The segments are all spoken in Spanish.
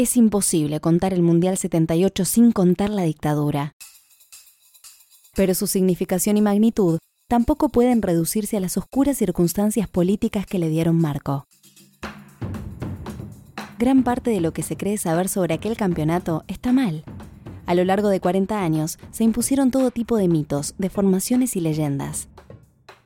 Es imposible contar el Mundial 78 sin contar la dictadura. Pero su significación y magnitud tampoco pueden reducirse a las oscuras circunstancias políticas que le dieron marco. Gran parte de lo que se cree saber sobre aquel campeonato está mal. A lo largo de 40 años se impusieron todo tipo de mitos, deformaciones y leyendas.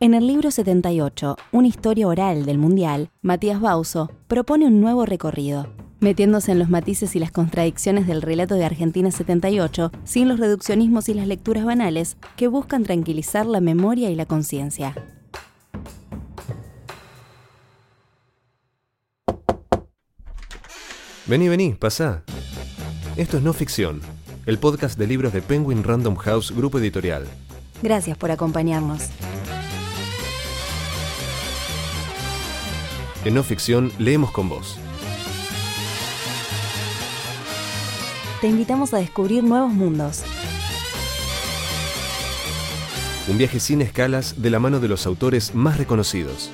En el libro 78, Una historia oral del Mundial, Matías Bauso propone un nuevo recorrido, metiéndose en los matices y las contradicciones del relato de Argentina 78, sin los reduccionismos y las lecturas banales que buscan tranquilizar la memoria y la conciencia. Vení, vení, pasá. Esto es No Ficción, el podcast de libros de Penguin Random House Grupo Editorial. Gracias por acompañarnos. En No Ficción leemos con vos. Te invitamos a descubrir nuevos mundos. Un viaje sin escalas de la mano de los autores más reconocidos.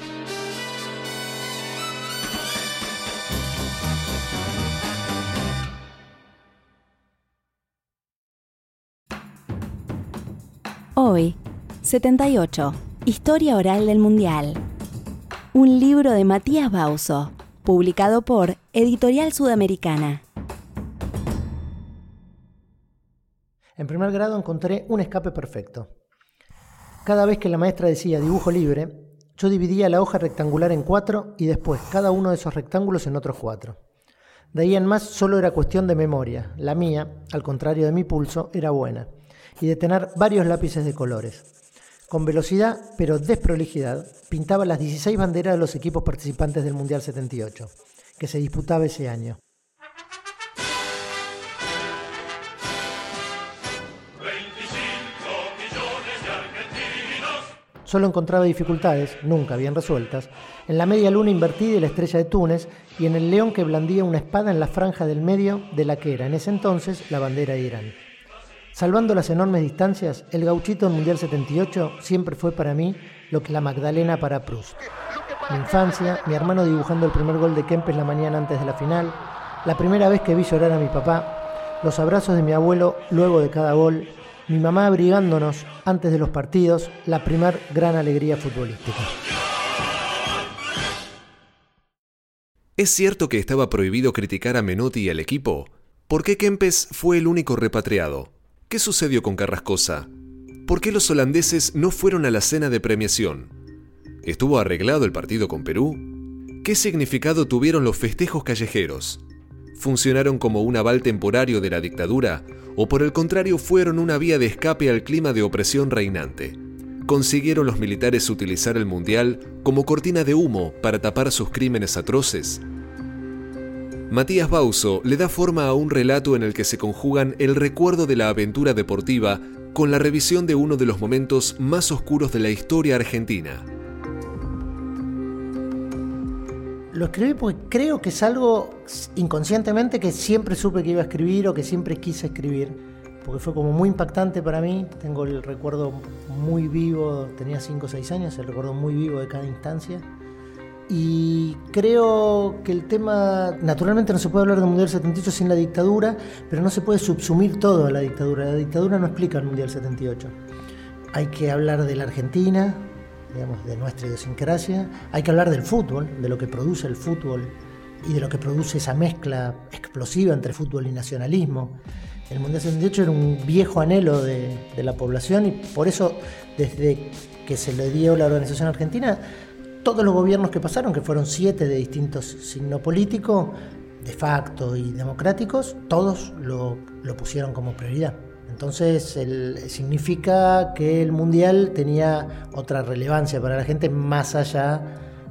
Hoy, 78. Historia oral del Mundial. Un libro de Matías Bauso, publicado por Editorial Sudamericana. En primer grado encontré un escape perfecto. Cada vez que la maestra decía dibujo libre, yo dividía la hoja rectangular en cuatro y después cada uno de esos rectángulos en otros cuatro. De ahí en más solo era cuestión de memoria. La mía, al contrario de mi pulso, era buena. Y de tener varios lápices de colores. Con velocidad, pero desprolijidad, pintaba las 16 banderas de los equipos participantes del Mundial 78, que se disputaba ese año. Solo encontraba dificultades, nunca bien resueltas, en la media luna invertida y la estrella de Túnez y en el león que blandía una espada en la franja del medio de la que era en ese entonces la bandera de Irán. Salvando las enormes distancias, el gauchito del Mundial 78 siempre fue para mí lo que la Magdalena para Proust. Mi infancia, mi hermano dibujando el primer gol de Kempes la mañana antes de la final, la primera vez que vi llorar a mi papá, los abrazos de mi abuelo luego de cada gol, mi mamá abrigándonos antes de los partidos, la primer gran alegría futbolística. ¿Es cierto que estaba prohibido criticar a Menotti y al equipo? ¿Por qué Kempes fue el único repatriado? ¿Qué sucedió con Carrascosa? ¿Por qué los holandeses no fueron a la cena de premiación? ¿Estuvo arreglado el partido con Perú? ¿Qué significado tuvieron los festejos callejeros? ¿Funcionaron como un aval temporario de la dictadura o por el contrario fueron una vía de escape al clima de opresión reinante. ¿Consiguieron los militares utilizar el Mundial como cortina de humo para tapar sus crímenes atroces? Matías Bauso le da forma a un relato en el que se conjugan el recuerdo de la aventura deportiva con la revisión de uno de los momentos más oscuros de la historia argentina. Lo escribí porque creo que es algo inconscientemente que siempre supe que iba a escribir o que siempre quise escribir, porque fue como muy impactante para mí, tengo el recuerdo muy vivo, tenía 5 o 6 años, el recuerdo muy vivo de cada instancia. Y creo que el tema, naturalmente no se puede hablar del Mundial 78 sin la dictadura, pero no se puede subsumir todo a la dictadura. La dictadura no explica el Mundial 78. Hay que hablar de la Argentina, digamos, de nuestra idiosincrasia. Hay que hablar del fútbol, de lo que produce el fútbol y de lo que produce esa mezcla explosiva entre fútbol y nacionalismo. El Mundial 78 era un viejo anhelo de, de la población y por eso desde que se le dio la organización argentina, todos los gobiernos que pasaron, que fueron siete de distintos signo político, de facto y democráticos, todos lo, lo pusieron como prioridad. Entonces significa que el mundial tenía otra relevancia para la gente más allá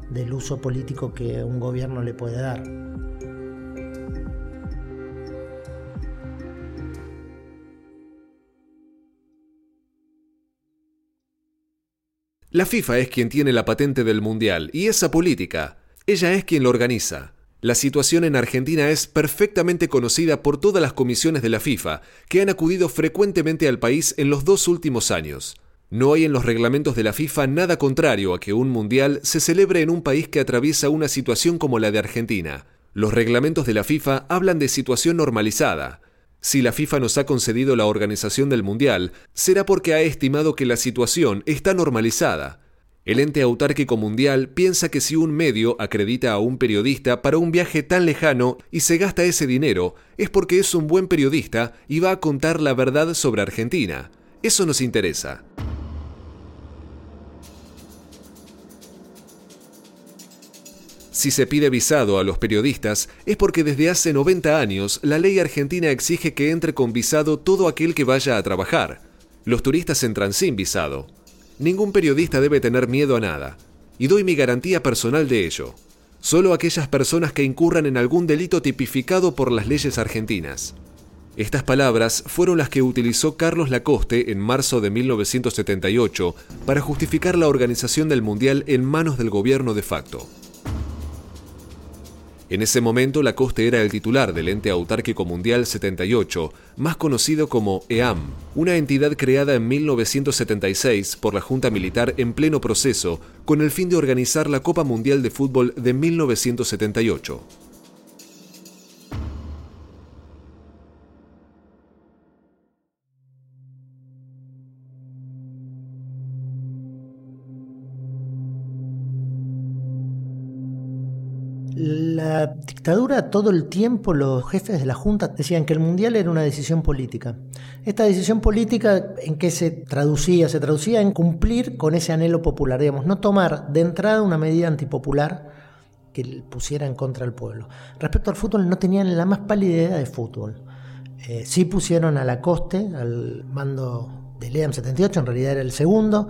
del uso político que un gobierno le puede dar. La FIFA es quien tiene la patente del mundial y esa política, ella es quien lo organiza. La situación en Argentina es perfectamente conocida por todas las comisiones de la FIFA, que han acudido frecuentemente al país en los dos últimos años. No hay en los reglamentos de la FIFA nada contrario a que un mundial se celebre en un país que atraviesa una situación como la de Argentina. Los reglamentos de la FIFA hablan de situación normalizada. Si la FIFA nos ha concedido la organización del Mundial, será porque ha estimado que la situación está normalizada. El ente autárquico mundial piensa que si un medio acredita a un periodista para un viaje tan lejano y se gasta ese dinero, es porque es un buen periodista y va a contar la verdad sobre Argentina. Eso nos interesa. Si se pide visado a los periodistas es porque desde hace 90 años la ley argentina exige que entre con visado todo aquel que vaya a trabajar. Los turistas entran sin visado. Ningún periodista debe tener miedo a nada, y doy mi garantía personal de ello. Solo aquellas personas que incurran en algún delito tipificado por las leyes argentinas. Estas palabras fueron las que utilizó Carlos Lacoste en marzo de 1978 para justificar la organización del Mundial en manos del gobierno de facto. En ese momento, Lacoste era el titular del ente autárquico mundial 78, más conocido como EAM, una entidad creada en 1976 por la Junta Militar en pleno proceso con el fin de organizar la Copa Mundial de Fútbol de 1978. Dictadura todo el tiempo los jefes de la Junta decían que el Mundial era una decisión política. Esta decisión política en qué se traducía? Se traducía en cumplir con ese anhelo popular, digamos, no tomar de entrada una medida antipopular que pusiera en contra del pueblo. Respecto al fútbol no tenían la más pálida idea de fútbol. Eh, sí pusieron a la coste, al mando del EAM 78, en realidad era el segundo,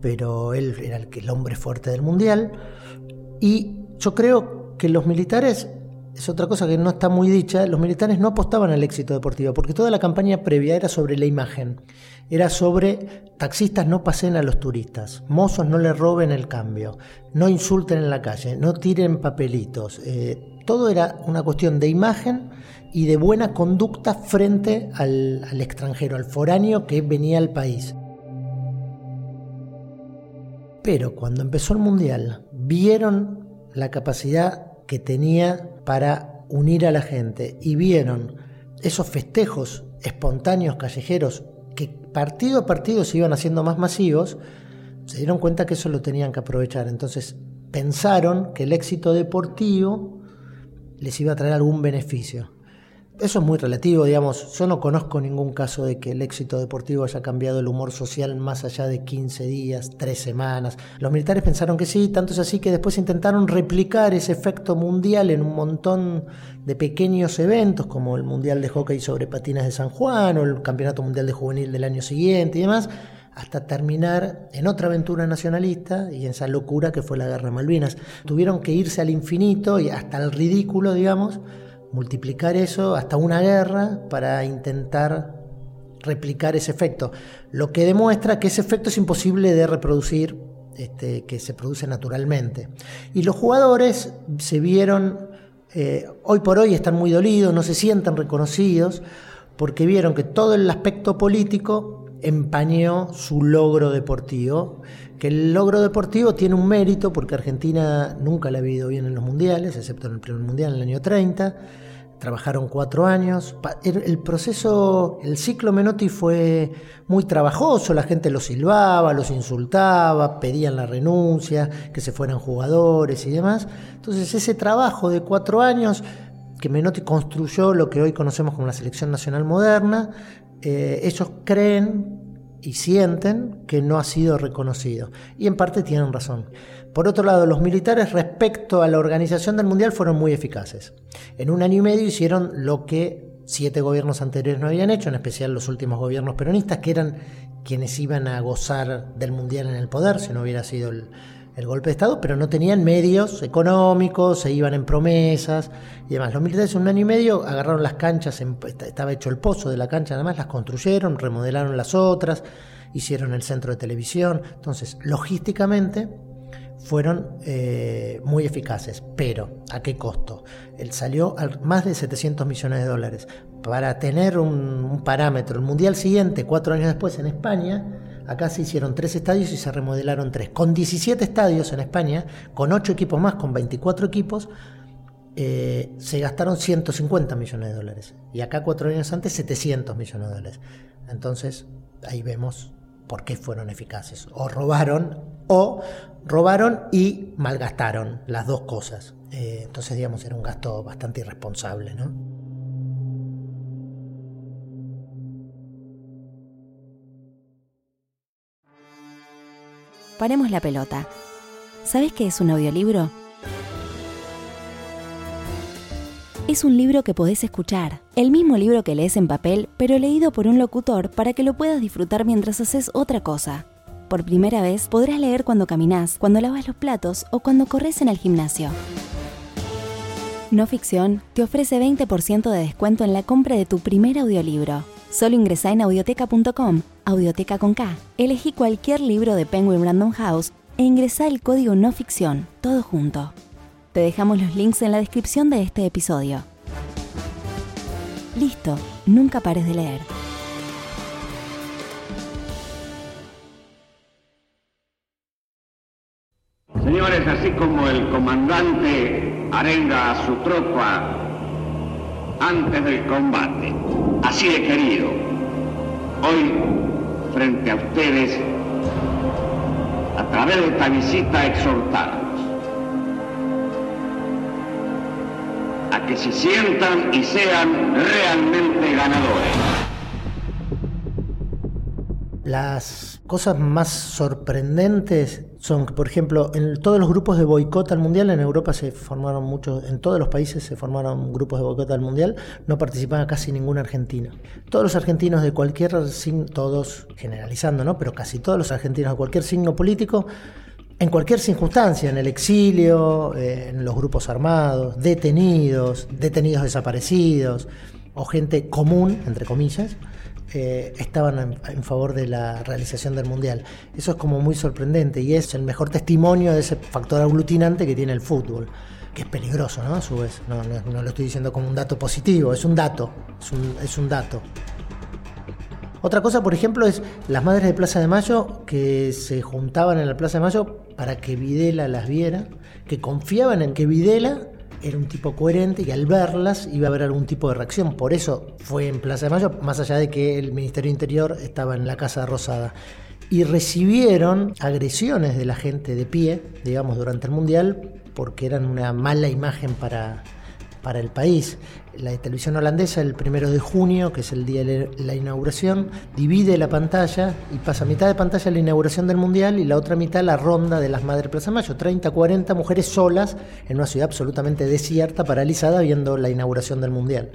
pero él era el, el hombre fuerte del Mundial. Y yo creo que los militares, es otra cosa que no está muy dicha, los militares no apostaban al éxito deportivo, porque toda la campaña previa era sobre la imagen, era sobre taxistas no pasen a los turistas, mozos no le roben el cambio, no insulten en la calle, no tiren papelitos. Eh, todo era una cuestión de imagen y de buena conducta frente al, al extranjero, al foráneo que venía al país. Pero cuando empezó el Mundial, vieron la capacidad que tenía para unir a la gente y vieron esos festejos espontáneos callejeros que partido a partido se iban haciendo más masivos, se dieron cuenta que eso lo tenían que aprovechar. Entonces pensaron que el éxito deportivo les iba a traer algún beneficio. Eso es muy relativo, digamos. Yo no conozco ningún caso de que el éxito deportivo haya cambiado el humor social más allá de 15 días, 3 semanas. Los militares pensaron que sí, tanto es así que después intentaron replicar ese efecto mundial en un montón de pequeños eventos, como el Mundial de Hockey sobre Patinas de San Juan o el Campeonato Mundial de Juvenil del año siguiente y demás, hasta terminar en otra aventura nacionalista y en esa locura que fue la Guerra Malvinas. Tuvieron que irse al infinito y hasta el ridículo, digamos multiplicar eso hasta una guerra para intentar replicar ese efecto. Lo que demuestra que ese efecto es imposible de reproducir, este, que se produce naturalmente. Y los jugadores se vieron, eh, hoy por hoy están muy dolidos, no se sienten reconocidos, porque vieron que todo el aspecto político empañó su logro deportivo, que el logro deportivo tiene un mérito porque Argentina nunca le ha ido bien en los mundiales, excepto en el primer mundial en el año 30, trabajaron cuatro años. El proceso, el ciclo Menotti fue muy trabajoso, la gente los silbaba, los insultaba, pedían la renuncia, que se fueran jugadores y demás. Entonces ese trabajo de cuatro años que Menotti construyó lo que hoy conocemos como la selección nacional moderna, eh, ellos creen y sienten que no ha sido reconocido. Y en parte tienen razón. Por otro lado, los militares respecto a la organización del Mundial fueron muy eficaces. En un año y medio hicieron lo que siete gobiernos anteriores no habían hecho, en especial los últimos gobiernos peronistas, que eran quienes iban a gozar del Mundial en el poder, si no hubiera sido el, golpe de Estado, pero no tenían medios económicos, se iban en promesas y demás. Los militares en un año y medio agarraron las canchas, estaba hecho el pozo de la cancha, además las construyeron, remodelaron las otras, hicieron el centro de televisión. Entonces, logísticamente fueron eh, muy eficaces, pero ¿a qué costo? Él salió a más de 700 millones de dólares. Para tener un, parámetro, el Mundial siguiente, cuatro años después en España, acá se hicieron tres estadios y se remodelaron tres. Con 17 estadios en España, con ocho equipos más, con 24 equipos, eh, se gastaron 150 millones de dólares. Y acá cuatro años antes 700 millones de dólares. Entonces ahí vemos por qué fueron eficaces. O robaron o robaron y malgastaron las dos cosas. Eh, entonces digamos era un gasto bastante irresponsable. ¿no? Paremos la pelota. ¿Sabes qué es un audiolibro? Es un libro que podés escuchar, el mismo libro que lees en papel, pero leído por un locutor para que lo puedas disfrutar mientras haces otra cosa. Por primera vez podrás leer cuando caminas, cuando lavas los platos o cuando corres en el gimnasio. No Ficción te ofrece 20% de descuento en la compra de tu primer audiolibro. Solo ingresa en audioteca.com, audioteca con K. Elegí cualquier libro de Penguin Random House e ingresa el código No Ficción, todo junto. Te dejamos los links en la descripción de este episodio. Listo, nunca pares de leer. Así como el comandante arenga a su tropa antes del combate, así he querido, hoy, frente a ustedes, a través de esta visita, exhortarlos a que se sientan y sean realmente ganadores. Las cosas más sorprendentes son por ejemplo, en todos los grupos de boicot al mundial, en Europa se formaron muchos, en todos los países se formaron grupos de boicot al mundial, no participaban casi ningún argentino. Todos los argentinos de cualquier signo, todos generalizando, ¿no? Pero casi todos los argentinos de cualquier signo político, en cualquier circunstancia, en el exilio, eh, en los grupos armados, detenidos, detenidos desaparecidos, o gente común, entre comillas, eh, estaban en, favor de la realización del Mundial. Eso es como muy sorprendente y es el mejor testimonio de ese factor aglutinante que tiene el fútbol, que es peligroso, ¿no? A su vez, no, lo estoy diciendo como un dato positivo, es un dato, es un, dato. Otra cosa, por ejemplo, es las madres de Plaza de Mayo que se juntaban en la Plaza de Mayo para que Videla las viera, que confiaban en que Videla era un tipo coherente y al verlas iba a haber algún tipo de reacción. Por eso fue en Plaza de Mayo, más allá de que el Ministerio Interior estaba en la Casa Rosada. Y recibieron agresiones de la gente de pie, digamos, durante el Mundial, porque eran una mala imagen para, para el país. La televisión holandesa, el primero de junio, que es el día de la inauguración, divide la pantalla y pasa mitad de pantalla la inauguración del Mundial y la otra mitad la ronda de las Madres Plaza Mayo. 30, 40 mujeres solas en una ciudad absolutamente desierta, paralizada, viendo la inauguración del Mundial.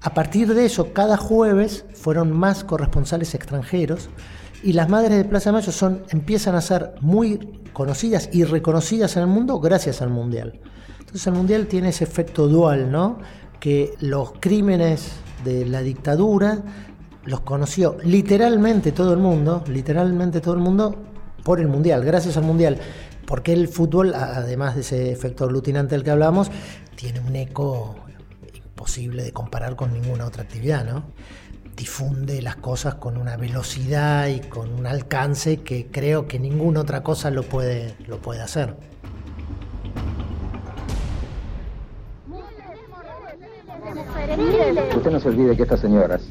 A partir de eso, cada jueves fueron más corresponsales extranjeros y las madres de Plaza Mayo son, empiezan a ser muy conocidas y reconocidas en el mundo gracias al Mundial. Entonces el Mundial tiene ese efecto dual, ¿no? Que los crímenes de la dictadura los conoció literalmente todo el mundo, literalmente todo el mundo, por el Mundial, gracias al Mundial. Porque el fútbol, además de ese efecto aglutinante del que hablamos, tiene un eco imposible de comparar con ninguna otra actividad, ¿no? Difunde las cosas con una velocidad y con un alcance que creo que ninguna otra cosa lo puede, lo puede hacer. Usted no se olvide que estas señoras,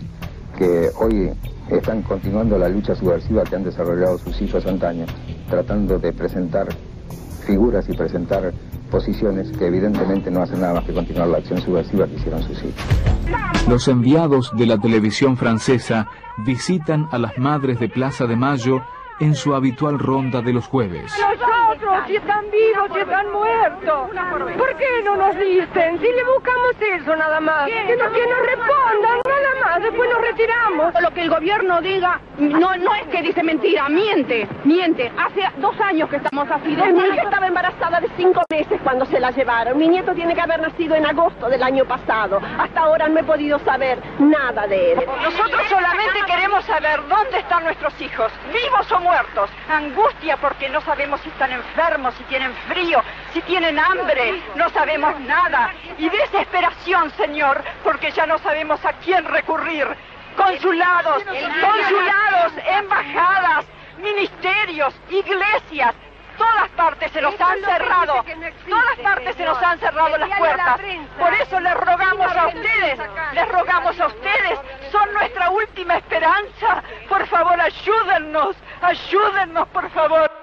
que hoy están continuando la lucha subversiva que han desarrollado sus hijos antaños, tratando de presentar figuras y presentar posiciones que evidentemente no hacen nada más que continuar la acción subversiva que hicieron sus hijos. Los enviados de la televisión francesa visitan a las madres de Plaza de Mayo en su habitual ronda de los jueves si están vivos, si están muertos. ¿Por qué no nos dicen? Si le buscamos eso nada más. Que, nos respondan, nada más. Después nos retiramos. Lo que el gobierno diga no, no es que dice mentira, miente, miente. Hace dos años que estamos así. Mi hija estaba embarazada de cinco meses cuando se la llevaron. Mi nieto tiene que haber nacido en agosto del año pasado. Hasta ahora no he podido saber nada de él. Nosotros solamente queremos saber dónde están nuestros hijos, vivos o muertos. Angustia porque no sabemos si están enfermos si tienen frío, si tienen hambre, no sabemos nada. Y desesperación, Señor, porque ya no sabemos a quién recurrir. Consulados, consulados, embajadas, ministerios, iglesias, todas partes se nos han cerrado, todas partes se nos han cerrado las puertas. Por eso les rogamos a ustedes, les rogamos a ustedes, son nuestra última esperanza. Por favor, ayúdennos, ayúdennos, por favor.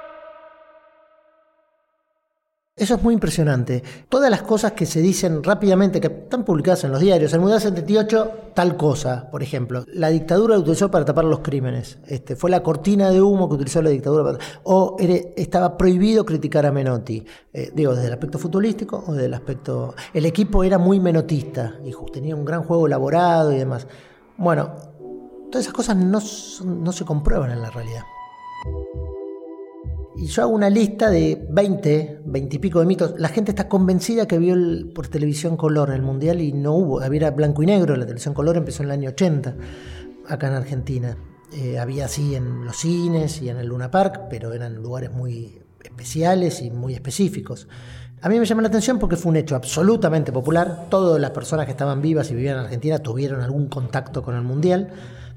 Eso es muy impresionante. Todas las cosas que se dicen rápidamente, que están publicadas en los diarios, el Mundial 78, tal cosa, por ejemplo. La dictadura lo utilizó para tapar los crímenes. Este, fue la cortina de humo que utilizó la dictadura para... O estaba prohibido criticar a Menotti. Eh, digo, desde el aspecto futbolístico o desde el aspecto... El equipo era muy menotista y tenía un gran juego elaborado y demás. Bueno, todas esas cosas no, no se comprueban en la realidad. Y yo hago una lista de 20, 20 y pico de mitos. La gente está convencida que vio por televisión color el Mundial y no hubo. Había blanco y negro, la televisión color empezó en el año 80 acá en Argentina. Eh, había así en los cines y en el Luna Park, pero eran lugares muy especiales y muy específicos. A mí me llama la atención porque fue un hecho absolutamente popular. Todas las personas que estaban vivas y vivían en Argentina tuvieron algún contacto con el Mundial.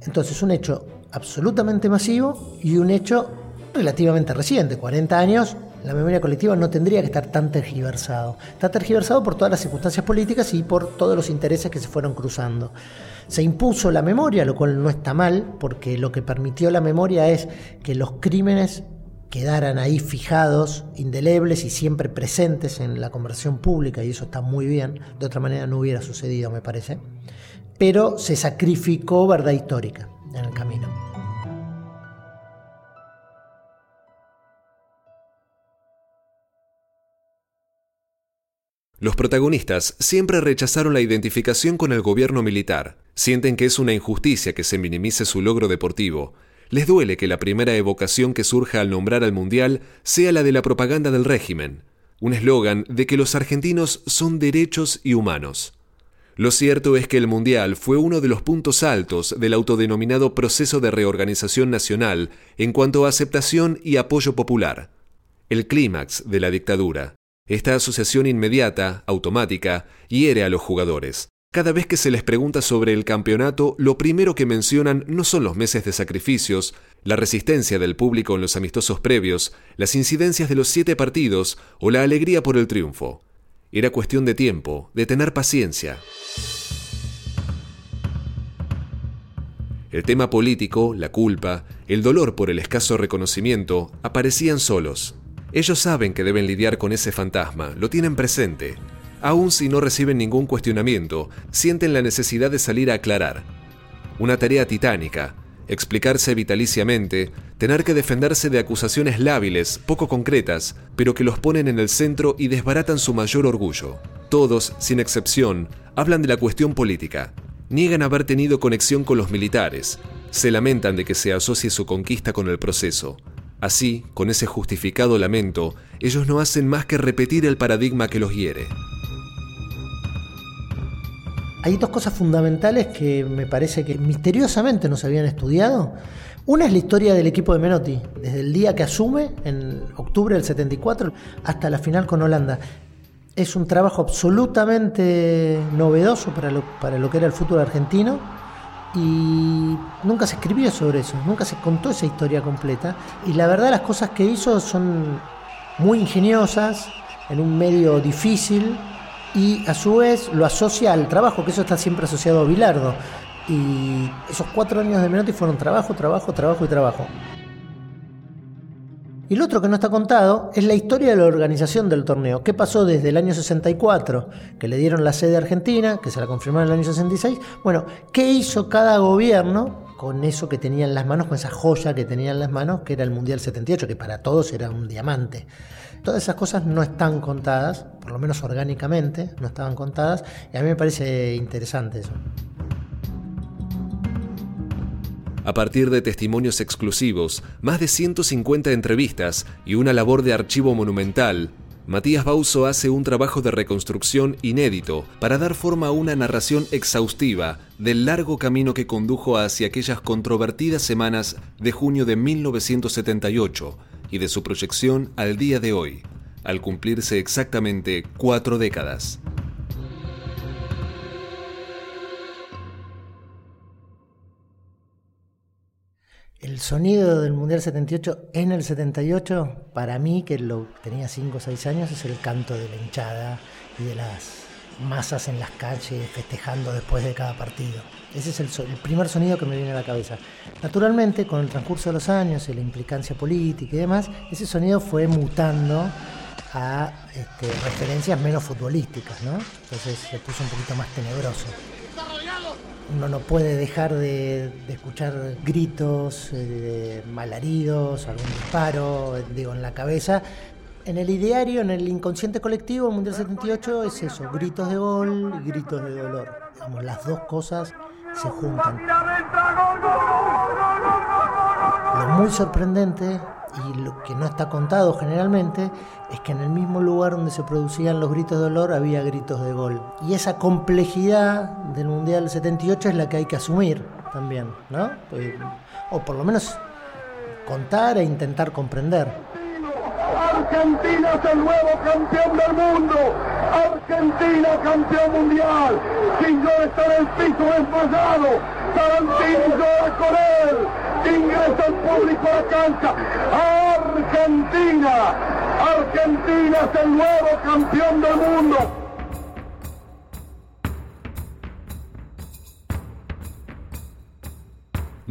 Entonces, un hecho absolutamente masivo y un hecho relativamente reciente, 40 años, la memoria colectiva no tendría que estar tan tergiversado. Está tergiversado por todas las circunstancias políticas y por todos los intereses que se fueron cruzando. Se impuso la memoria, lo cual no está mal, porque lo que permitió la memoria es que los crímenes quedaran ahí fijados, indelebles y siempre presentes en la conversación pública, y eso está muy bien, de otra manera no hubiera sucedido, me parece, pero se sacrificó verdad histórica en el camino. Los protagonistas siempre rechazaron la identificación con el gobierno militar, sienten que es una injusticia que se minimice su logro deportivo, les duele que la primera evocación que surja al nombrar al Mundial sea la de la propaganda del régimen, un eslogan de que los argentinos son derechos y humanos. Lo cierto es que el Mundial fue uno de los puntos altos del autodenominado proceso de reorganización nacional en cuanto a aceptación y apoyo popular, el clímax de la dictadura. Esta asociación inmediata, automática, hiere a los jugadores. Cada vez que se les pregunta sobre el campeonato, lo primero que mencionan no son los meses de sacrificios, la resistencia del público en los amistosos previos, las incidencias de los siete partidos o la alegría por el triunfo. Era cuestión de tiempo, de tener paciencia. El tema político, la culpa, el dolor por el escaso reconocimiento aparecían solos. Ellos saben que deben lidiar con ese fantasma, lo tienen presente. Aun si no reciben ningún cuestionamiento, sienten la necesidad de salir a aclarar. Una tarea titánica, explicarse vitaliciamente, tener que defenderse de acusaciones lábiles, poco concretas, pero que los ponen en el centro y desbaratan su mayor orgullo. Todos, sin excepción, hablan de la cuestión política. Niegan haber tenido conexión con los militares. Se lamentan de que se asocie su conquista con el proceso. Así, con ese justificado lamento, ellos no hacen más que repetir el paradigma que los hiere. Hay dos cosas fundamentales que me parece que misteriosamente no se habían estudiado. Una es la historia del equipo de Menotti, desde el día que asume, en octubre del 74, hasta la final con Holanda. Es un trabajo absolutamente novedoso para lo, que era el fútbol argentino y nunca se escribió sobre eso, nunca se contó esa historia completa. Y la verdad las cosas que hizo son muy ingeniosas, en un medio difícil, y a su vez lo asocia al trabajo, que eso está siempre asociado a Bilardo. Y esos cuatro años de Menotti fueron trabajo, trabajo, trabajo y trabajo. Y lo otro que no está contado es la historia de la organización del torneo. ¿Qué pasó desde el año 64, que le dieron la sede a Argentina, que se la confirmaron en el año 66? Bueno, ¿qué hizo cada gobierno con eso que tenía en las manos, con esa joya que tenía en las manos, que era el Mundial 78, que para todos era un diamante? Todas esas cosas no están contadas, por lo menos orgánicamente, no estaban contadas, y a mí me parece interesante eso. A partir de testimonios exclusivos, más de 150 entrevistas y una labor de archivo monumental, Matías Bauso hace un trabajo de reconstrucción inédito para dar forma a una narración exhaustiva del largo camino que condujo hacia aquellas controvertidas semanas de junio de 1978 y de su proyección al día de hoy, al cumplirse exactamente cuatro décadas. El sonido del Mundial 78 en el 78, para mí, que lo tenía 5 o 6 años, es el canto de la hinchada y de las masas en las calles festejando después de cada partido. Ese es el, primer sonido que me viene a la cabeza. Naturalmente, con el transcurso de los años y la implicancia política y demás, ese sonido fue mutando a este, referencias menos futbolísticas, ¿no? Entonces se puso un poquito más tenebroso. Uno no puede dejar de, escuchar gritos, eh, malaridos, algún disparo, digo, en la cabeza. En el ideario, en el inconsciente colectivo, el Mundial 78 es eso, gritos de gol y gritos de dolor. Digamos, las dos cosas se juntan. Lo muy sorprendente y lo que no está contado generalmente es que en el mismo lugar donde se producían los gritos de dolor había gritos de gol. Y esa complejidad del Mundial 78 es la que hay que asumir también, ¿no? Pues, o por lo menos contar e intentar comprender. Argentina es el nuevo campeón del mundo. Argentina campeón mundial. Sin está en el piso desmayado. Tarantino llora con él ingresa el público a la cancha. Argentina, Argentina es el nuevo campeón del mundo.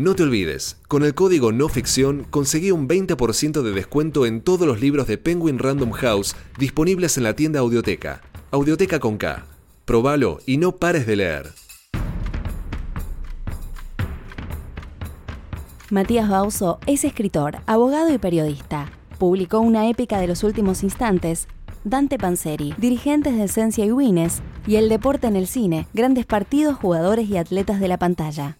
No te olvides, con el código no ficción conseguí un 20% de descuento en todos los libros de Penguin Random House disponibles en la tienda Audioteca. Audioteca con K. Probalo y no pares de leer. Matías Bauso es escritor, abogado y periodista. Publicó una épica de los últimos instantes, Dante Panzeri, dirigentes de Esencia y Wines, y El deporte en el cine, grandes partidos, jugadores y atletas de la pantalla.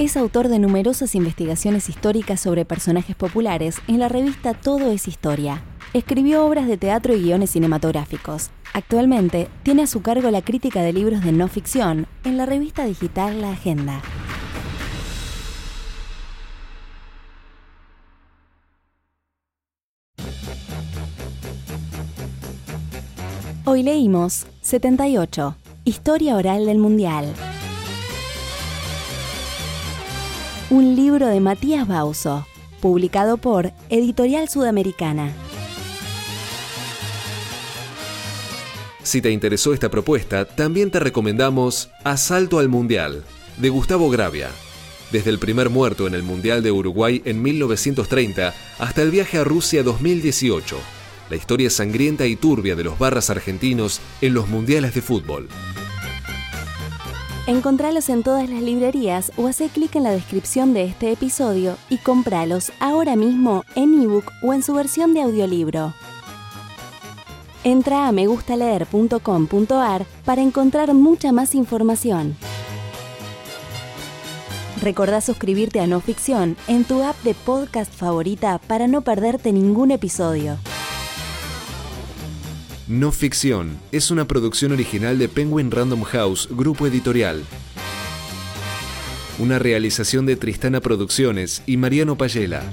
Es autor de numerosas investigaciones históricas sobre personajes populares en la revista Todo es Historia. Escribió obras de teatro y guiones cinematográficos. Actualmente tiene a su cargo la crítica de libros de no ficción en la revista digital La Agenda. Hoy leímos 78. Historia oral del Mundial. Un libro de Matías Bauso, publicado por Editorial Sudamericana. Si te interesó esta propuesta, también te recomendamos Asalto al Mundial, de Gustavo Gravia. Desde el primer muerto en el Mundial de Uruguay en 1930 hasta el viaje a Rusia 2018 la historia sangrienta y turbia de los barras argentinos en los mundiales de fútbol. Encontralos en todas las librerías o hace clic en la descripción de este episodio y compralos ahora mismo en ebook o en su versión de audiolibro. Entra a megustaleer.com.ar para encontrar mucha más información. Recordá suscribirte a No Ficción en tu app de podcast favorita para no perderte ningún episodio. No Ficción es una producción original de Penguin Random House, grupo editorial. Una realización de Tristana Producciones y Mariano Payela.